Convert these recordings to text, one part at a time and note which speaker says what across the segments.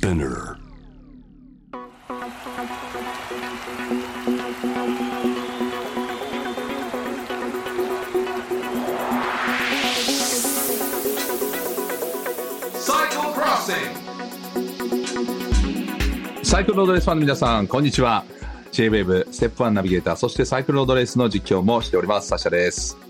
Speaker 1: Spinner.
Speaker 2: サイクルロードレースファンの皆さん、こんにちは。J-Wave ステップ1ナビゲーター、そしてサイクルロードレースの実況もしております、サシャです。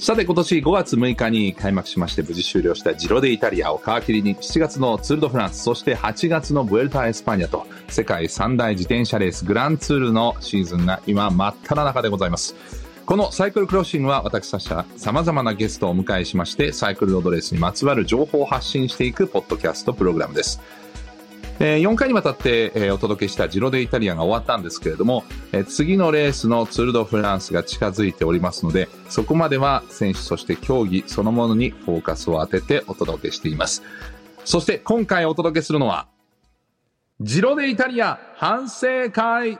Speaker 2: さて、今年5月6日に開幕しまして無事終了したジロデイタリアを皮切りに7月のツールドフランス、そして8月のブエルタ・エスパニアと世界三大自転車レースグランツールのシーズンが今真っ只中でございます。このサイクルクロッシングは私たちは様々なゲストをお迎えしまして、サイクルロードレースにまつわる情報を発信していくポッドキャストプログラムです。え4回にわたって、えお届けしたジロデイタリアが終わったんですけれども、え次のレースのツールドフランスが近づいておりますので、そこまでは選手そして競技そのものにフォーカスを当ててお届けしています。そして今回お届けするのは、ジロデイタリア反省会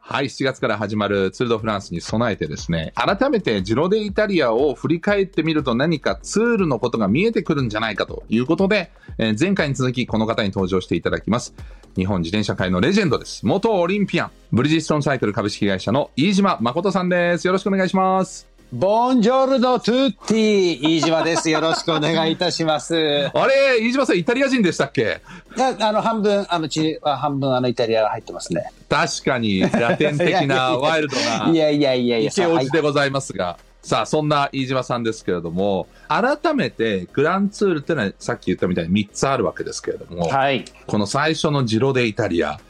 Speaker 2: はい、7月から始まるツール・ド・フランスに備えてですね、改めてジロデイタリアを振り返ってみると何かツールのことが見えてくるんじゃないかということで、えー前回に続きこの方に登場していただきます。日本自転車界のレジェンドです。元オリンピアン、ブリヂストンサイクル株式会社の飯島誠さんです。よろしくお願いします。
Speaker 3: ボンジョルノトゥッティ飯島です。よろしくお願いいたします。い
Speaker 2: あれ、飯島さんイタリア人でしたっけ？
Speaker 3: や、あの、半分、あの、チリは半分、あの、イタリアが入ってますね。
Speaker 2: 確かにラテン的なワイルドない
Speaker 3: やいやいやいや、
Speaker 2: 池王子でございますが、さあ、そんな飯島さんですけれども、改めてグランツールってのはさっき言ったみたいに3つあるわけですけれども、
Speaker 3: はい。
Speaker 2: この最初のジロデイタリア、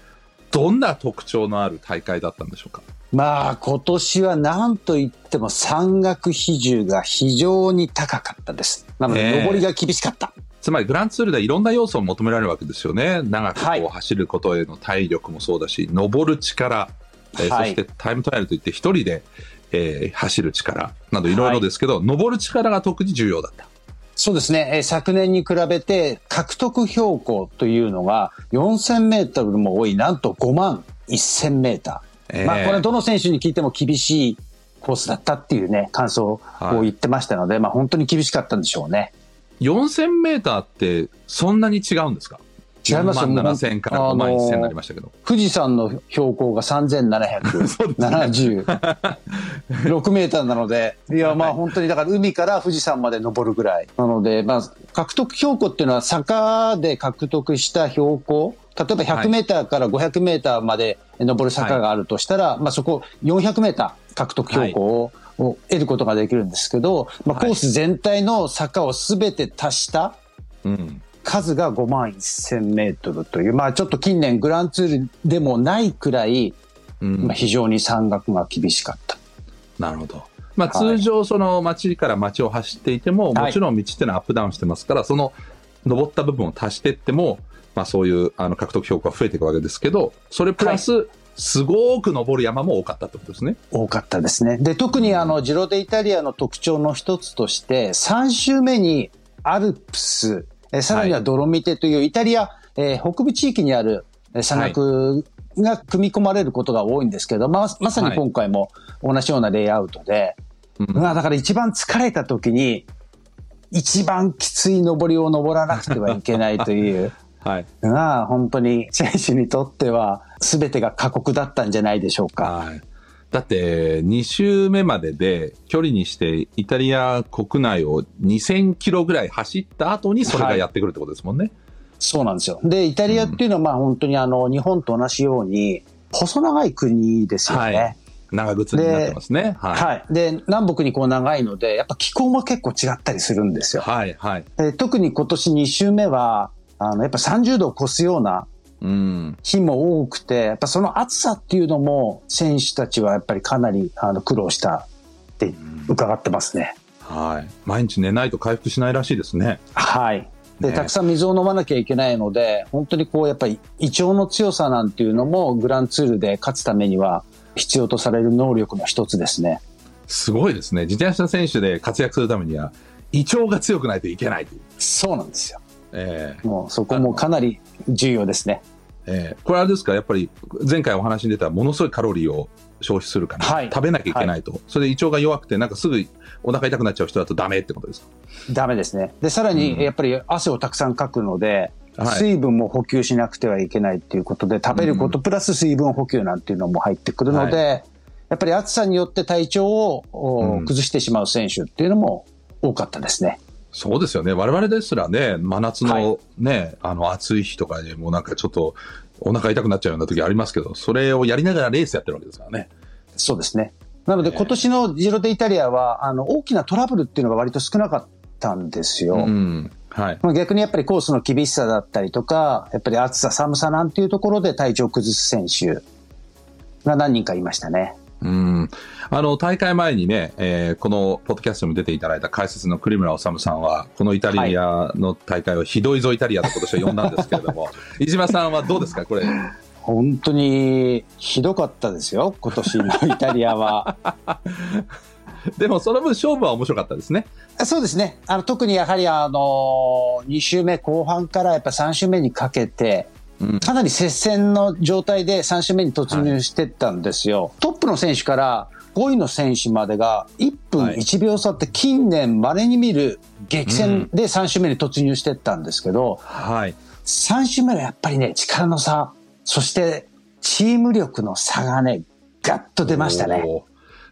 Speaker 2: どんな特徴のある大会だったんでしょうか？
Speaker 3: まあ、今年は何と言っても山岳比重が非常に高かったです。なので、登りが厳しかった。
Speaker 2: つまりグランツールではいろんな要素を求められるわけですよね。長く
Speaker 3: はい
Speaker 2: こう走ることへの体力もそうだし、登る力、えー
Speaker 3: はい
Speaker 2: そしてタイムトライアルといって一人で、えー走る力などいろいろですけど、登る力が特に重要だった。
Speaker 3: そうですね、えー昨年に比べて獲得標高というのが4000メートルも多い、なんと5万1000メーター。
Speaker 2: えー。
Speaker 3: まあ、これどの選手に聞いても厳しいコースだったっていうね、感想を言ってましたので、まあ本当に厳しかったんでしょうね。
Speaker 2: 4000メーターってそんなに違うんですか？
Speaker 3: 違いますよ
Speaker 2: 4万7000から5万1000になりましたけど。
Speaker 3: 富士山の標高が3776 メーターなので、い。や、まあ本当にだから海から富士山まで登るぐらい。なので、まあ獲得標高っていうのは坂で獲得した標高、例えば100メーターから500メーターまで登る坂があるとしたら、まあそこ400メーター獲得標高を、を得ることができるんですけど、まあ、
Speaker 2: はい。
Speaker 3: コース全体の坂をすべて足した
Speaker 2: うん。
Speaker 3: 数が5万1000メートルという、まあちょっと近年グランツールでもないくらい、
Speaker 2: うん
Speaker 3: まあ、非常に山岳が厳しかった。
Speaker 2: なるほど。まあ、
Speaker 3: はい
Speaker 2: 通常、その街から街を走っていても、
Speaker 3: はい
Speaker 2: もちろん道っていうのはアップダウンしてますから、その登った部分を足していっても、まあ、そういうあの獲得標高が増えていくわけですけど、それプラス、すごく登る山も多かったってことですね。
Speaker 3: 多かったですね。で、特にあの、ジロデイタリアの特徴の一つとして、3周目にアルプス、えさらにはドロミテというイタリア、えー北部地域にあるえー山岳が組み込まれることが多いんですけど、まあ、まさに今回も同じようなレイアウトで、
Speaker 2: うん
Speaker 3: まあだから一番疲れた時に、一番きつい登りを登らなくてはいけないという、
Speaker 2: はい。
Speaker 3: が本当に選手にとっては全てが過酷だったんじゃないでしょうか。
Speaker 2: はい。だって、2周目までで、距離にして、イタリア国内を2000キロぐらい走った後に、それがやってくるってことですもんね。
Speaker 3: そうなんですよ。で、イタリアっていうのはまあ本当にあの日本と同じように細長い国ですよね。
Speaker 2: はい長靴になってますね。はい。
Speaker 3: はい。で、南北にこう長いので、やっぱ気候も結構違ったりするんですよ。
Speaker 2: はい。はい。
Speaker 3: で特に今年2週目は、あの、やっぱ30度を超すような
Speaker 2: うん。
Speaker 3: 日も多くて、やっぱその暑さっていうのも選手たちはやっぱりかなりあの苦労したって伺ってますね。
Speaker 2: はい。毎日寝ないと回復しないらしいですね。
Speaker 3: はい。で、
Speaker 2: ね
Speaker 3: たくさん水を飲まなきゃいけないので、本当にこう、やっぱり胃腸の強さなんていうのもグランツールで勝つためには必要とされる能力の一つですね。
Speaker 2: すごいですね。自転車選手で活躍するためには、胃腸が強くないといけないという。
Speaker 3: そうなんですよ。
Speaker 2: ええ。
Speaker 3: もうそこもかなり重要ですね。
Speaker 2: ええ。これあれですか？やっぱり前回お話に出たものすごいカロリーを消費するから、
Speaker 3: はい。
Speaker 2: 食べなきゃいけないと、それで胃腸が弱くてなんかすぐお腹痛くなっちゃう人だとダメってことですか？
Speaker 3: ダメですね。で、さら
Speaker 2: うん。
Speaker 3: にやっぱり汗をたくさんかくので、水分も補給しなくてはいけないっていうことで、食べることプラス水分補給なんていうのも入ってくるので、はい、やっぱり暑さによって体調を崩してしまう選手っていうのも多かったですね。
Speaker 2: そうですよね。我々ですらね、真夏のね、はい、あの暑い日とかでもうなんかちょっとお腹痛くなっちゃうような時ありますけど、それをやりながらレースやってるわけですからね。
Speaker 3: そうですね。なので今年のジロデイタリアは、あの、大きなトラブルっていうのが割と少なかったんですよ。うん、はい。逆にやっぱりコースの厳しさだったりとか、やっぱり暑さ寒さなんていうところで体調を崩す選手が何人かいましたね。
Speaker 2: うん。あの、大会前にね、えー、このポッドキャストにも出ていただいた解説の栗村治さんは、このイタリアの大会をひどいぞイタリアと今年は呼んだんですけれども、飯島さんはどうですか？これ。
Speaker 3: 本当にひどかったですよ、今年のイタリアは。
Speaker 2: でもその分勝負は面白かったですね。
Speaker 3: そうですね。あの特にやはりあの2週目後半からやっぱ3週目にかけて、かなり接戦の状態で3週目に突入してったんですよ。はい、トップの選手から5位の選手までが1分1秒差って近年稀に見る激戦で3週目に突入してったんですけど、はい、3週目はやっぱりね、力の差そしてチーム力の差がね、ガッと出ましたね。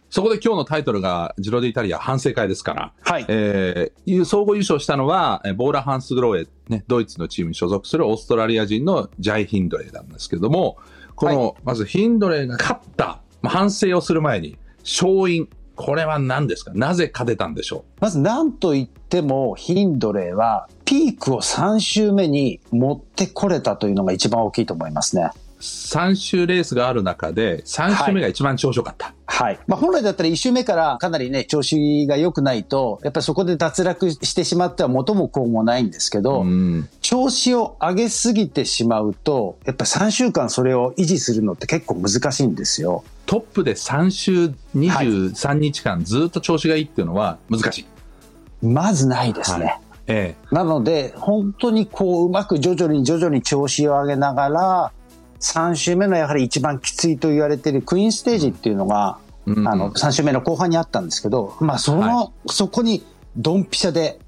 Speaker 2: そこで今日のタイトルがジロデイタリア反省会ですから、はい。えー、総合優勝したのは、ボーラ・ハンス・グローエ、ね、ドイツのチームに所属するオーストラリア人のジャイ・ヒンドレーなんですけども、この、はい、まずヒンドレーが勝った、まあ、反省をする前に、勝因、これは何ですか？なぜ勝てたんでしょ
Speaker 3: う？まず何と言っても、ヒンドレーはピークを3周目に持ってこれたというのが一番大きいと思いますね。
Speaker 2: 3周レースがある中で、3周目が一番調子良かった。
Speaker 3: はい。まあ、本来だったら1周目からかなりね、調子が良くないと、やっぱりそこで脱落してしまっては元も子もないんですけど、調子を上げすぎてしまうと、やっぱり3週間それを維持するのって結構難しいんですよ。
Speaker 2: トップで3週23日間ずっと調子がいいっていうのは難しい。
Speaker 3: まずないですね。はいええ、なので、本当にこう、うまく徐々に徐々に調子を上げながら、3週目のやはり一番きついと言われているクイーンステージっていうのが、うん、あの、3週目の後半にあったんですけど、まあ、その、はい、そこにドンピシャで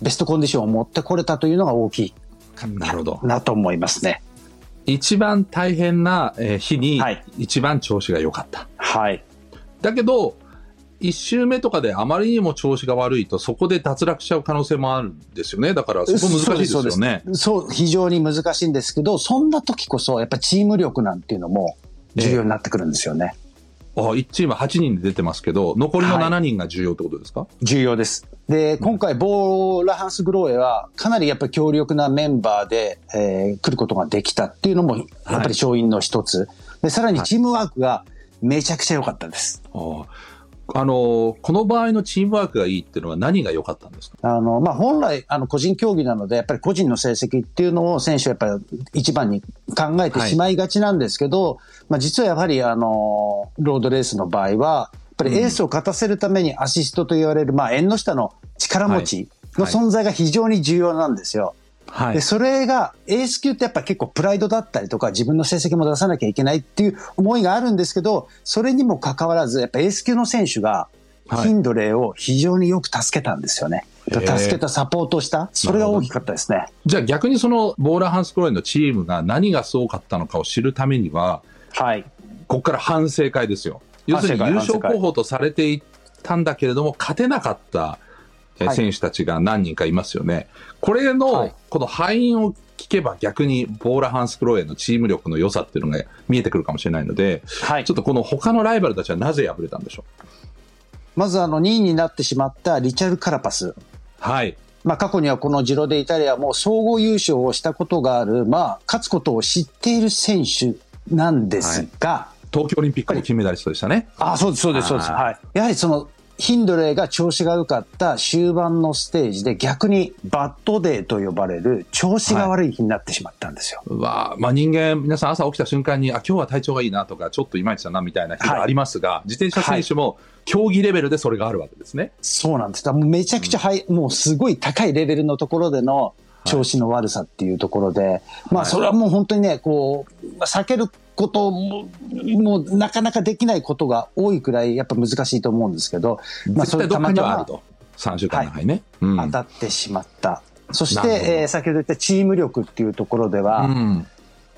Speaker 3: ベストコンディションを持ってこれたというのが大きいなるほどなと思いますね。
Speaker 2: 一番大変な日に一番調子が良かった。
Speaker 3: はい。
Speaker 2: だけど、1周目とかであまりにも調子が悪いと、そこで脱落しちゃう可能性もあるんですよね。だからそこ難しいですよね。
Speaker 3: そう非常に難しいんですけど、そんな時こそ、やっぱチーム力なんていうのも重要になってくるんですよね。
Speaker 2: あ1チーム8人で出てますけど、残りの7人が重要ってことですか、はい、
Speaker 3: 重要です。で、今回、ボーラハンス・グローエは、かなりやっぱり強力なメンバーで、えー、来ることができたっていうのも、やっぱり勝因の一つ。で、さらにチームワークがめちゃくちゃ良かったです。
Speaker 2: はいあの、この場合のチームワークがいいっていうのは何が良かったんですか？
Speaker 3: あの、まあ、本来、あの、個人競技なので、やっぱり個人の成績っていうのを選手はやっぱり一番に考えてしまいがちなんですけど、はい、まあ、実はやはり、あの、ロードレースの場合は、やっぱりエースを勝たせるためにアシストと言われる、まあ、縁の下の力持ちの存在が非常に重要なんですよ。はい、でそれがエース級ってやっぱ結構プライドだったりとか自分の成績も出さなきゃいけないっていう思いがあるんですけどそれにもかかわらずやっぱエース級の選手がヒンドレーを非常によく助けたんですよね。助けたサポートした、それが大きかったですね。
Speaker 2: じゃあ逆にそのボーラーハンスクローエンのチームが何がすごかったのかを知るためには、はい、ここから反省会ですよ。要するに優勝候補とされていたんだけれども、勝てなかった選手たちが何人かいますよね。はい、これの、この敗因を聞けば逆にボーラ・ハンス・クローエのチーム力の良さっていうのが見えてくるかもしれないので、はい、ちょっとこの他のライバルたちはなぜ敗れたんでしょう？
Speaker 3: まずあの2位になってしまったリチャル・カラパス。
Speaker 2: はい。
Speaker 3: まあ過去にはこのジロデイタリアも総合優勝をしたことがある、まあ勝つことを知っている選手なんですが、は
Speaker 2: い、東京オリンピックの金メダリストでしたね。
Speaker 3: あそうです、そうです、そうです。はい。やはりそのヒンドレーが調子が良かった終盤のステージで逆にバッドデーと呼ばれる調子が悪い日になってしまったんですよ。
Speaker 2: はい、わまあ人間、皆さん朝起きた瞬間に、あ、今日は体調がいいなとか、ちょっといまいちだなみたいな日がありますが、はい、自転車選手も競技レベルでそれがあるわけですね。
Speaker 3: そうなんです。めちゃくちゃハイ、うん、もうすごい高いレベルのところでの調子の悪さっていうところで、はい、まあそれはもう本当にね、こう、避けることも、もうなかなかできないことが多いくらいやっぱ難しいと思うんですけど、
Speaker 2: まあそれたまたま、3週間の、はい。ね
Speaker 3: うん、当たってしまった。そして、えー、先ほど言ったチーム力っていうところでは、うん、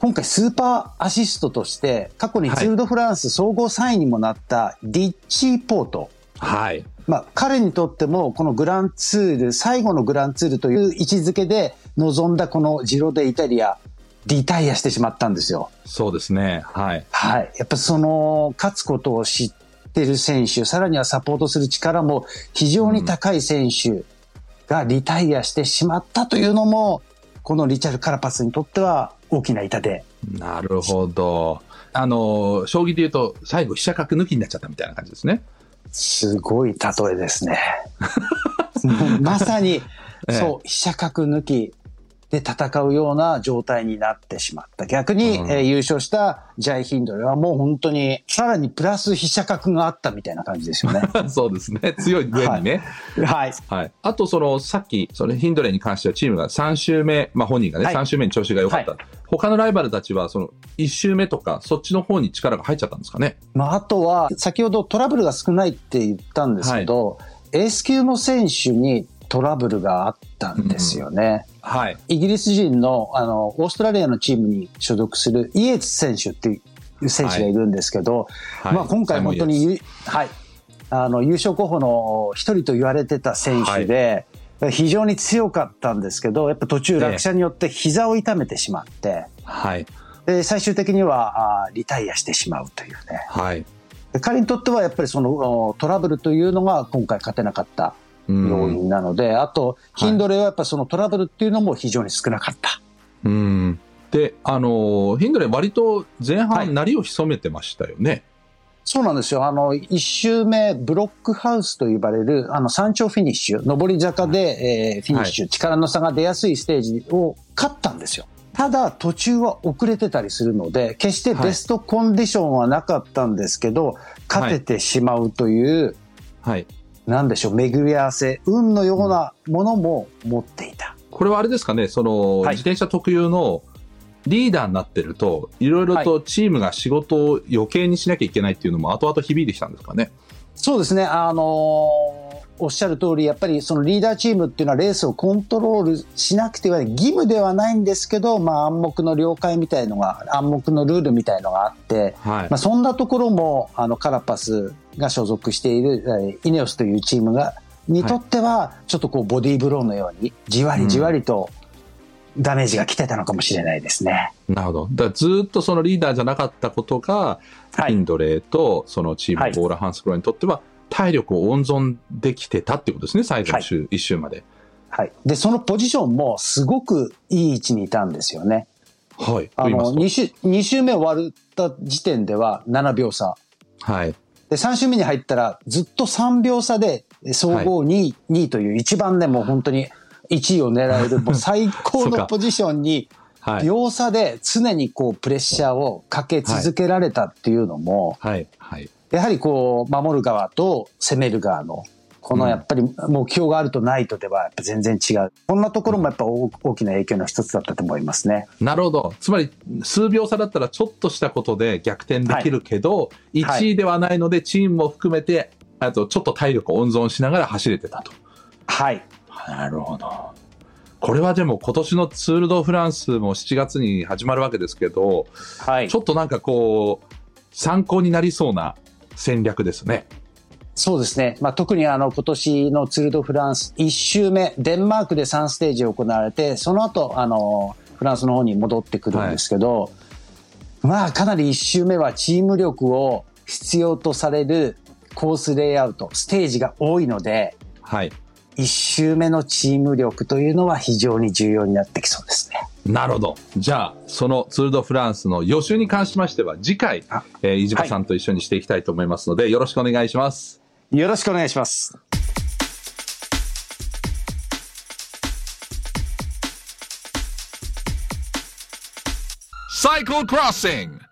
Speaker 3: 今回スーパーアシストとして、過去にツール・ド・フランス総合3位にもなったディッチー・ポート。
Speaker 2: はい。
Speaker 3: まあ、彼にとっても、このグランツール、最後のグランツールという位置づけで臨んだこのジロデイタリア、リタイアしてしまったんですよ。
Speaker 2: そうですね。はい。
Speaker 3: はい。やっぱその、勝つことを知ってる選手、さらにはサポートする力も非常に高い選手がリタイアしてしまったというのも、このリチャル・カラパスにとっては大きな痛手。
Speaker 2: なるほど。あの、将棋で言うと、最後飛車角抜きになっちゃったみたいな感じですね。
Speaker 3: すごい例えですね。まさに、そう、飛車角抜き。で戦うような状態になってしまった。逆に、うん、えー、優勝したジャイヒンドルはもう本当に、さらにプラス飛車角があったみたいな感じですよね。
Speaker 2: そうですね。強い上にね。
Speaker 3: はい。
Speaker 2: はい。あと、その、さっき、そのヒンドレに関してはチームが3周目、まあ本人がね、はい、3周目に調子が良かった。はい、他のライバルたちは、その、1周目とか、そっちの方に力が入っちゃったんですかね。
Speaker 3: まあ、あとは、先ほどトラブルが少ないって言ったんですけど、はい、エース級の選手にトラブルがあったんですよね。
Speaker 2: うん、はい。
Speaker 3: イギリス人の、あの、オーストラリアのチームに所属するイエーツ選手っていう選手がいるんですけど、はい、まあ今回本当に、はい。あの、優勝候補の一人と言われてた選手で、はい、非常に強かったんですけど、やっぱ途中落車によって膝を痛めてしまって、
Speaker 2: はい。
Speaker 3: で、最終的にはあリタイアしてしまうというね。
Speaker 2: はい。
Speaker 3: 彼にとってはやっぱりそのトラブルというのが今回勝てなかった要因なので、あと、ヒンドレはやっぱそのトラブルっていうのも非常に少なかった。
Speaker 2: うん。で、あの、ヒンドレ割と前半、なりを潜めてましたよね？はい、
Speaker 3: そうなんですよ。あの、一周目、ブロックハウスと呼ばれる、あの、山頂フィニッシュ、上り坂で、はい、えー、フィニッシュ、はい、力の差が出やすいステージを勝ったんですよ。ただ、途中は遅れてたりするので、決してベストコンディションはなかったんですけど、勝ててしまうという、
Speaker 2: はい。
Speaker 3: なんでしょう、巡り合わせ、運のようなものも持っていた。
Speaker 2: これはあれですかね、その、はい、自転車特有のリーダーになってると、いろいろとチームが仕事を余計にしなきゃいけないっていうのも後々響いてきたんですかね。
Speaker 3: そうですね、あのーおっしゃる通り、やっぱりそのリーダーチームっていうのはレースをコントロールしなくては義務ではないんですけど、まあ暗黙の了解みたいのが、暗黙のルールみたいのがあって、はい、まあそんなところも、あのカラパスが所属しているイネオスというチームが、にとっては、ちょっとこうボディーブローのように、じわりじわりと、ダメージが来てたのかもしれないですね。
Speaker 2: なるほど。だずっとそのリーダーじゃなかったことが、はい、インドレーとそのチームボーラ・ハンスクローにとっては、体力を温存できてたってことですね、最後の週、はい、1周まで。
Speaker 3: はい。で、そのポジションもすごくいい位置にいたんですよね。
Speaker 2: はい。
Speaker 3: あの、2週、2週目終わった時点では7秒差。
Speaker 2: はい。
Speaker 3: で、3週目に入ったらずっと3秒差で総合2位、はい、2位という一番ね、もう本当に1位を狙える、もう最高のポジションに、秒差で常にこうプレッシャーをかけ続けられたっていうのも、
Speaker 2: はい。はい。
Speaker 3: やはりこう、守る側と攻める側の、このやっぱり目標があるとないとではやっぱ全然違う。こんなところもやっぱ大きな影響の一つだったと思いますね。
Speaker 2: なるほど。つまり、数秒差だったらちょっとしたことで逆転できるけど、はい、1位ではないのでチームも含めて、あとちょっと体力を温存しながら走れてたと。
Speaker 3: はい。
Speaker 2: なるほど。これはでも今年のツール・ド・フランスも7月に始まるわけですけど、はい、ちょっとなんかこう、参考になりそうな戦略ですね。
Speaker 3: そうですね。まあ、特にあの、今年のツールドフランス1周目、デンマークで3ステージ行われて、その後、あの、フランスの方に戻ってくるんですけど、はい、まあ、かなり1周目はチーム力を必要とされるコースレイアウト、ステージが多いので、
Speaker 2: はい。
Speaker 3: 1周目のチーム力というのは非常に重要になってきそうですね。
Speaker 2: なるほど。じゃあ、そのツール・ド・フランスの予習に関しましては、次回、えー、飯島さんと一緒にしていきたいと思いますので、はい、よろしくお願いします。
Speaker 3: よろしくお願いします。サイクルクロッシング。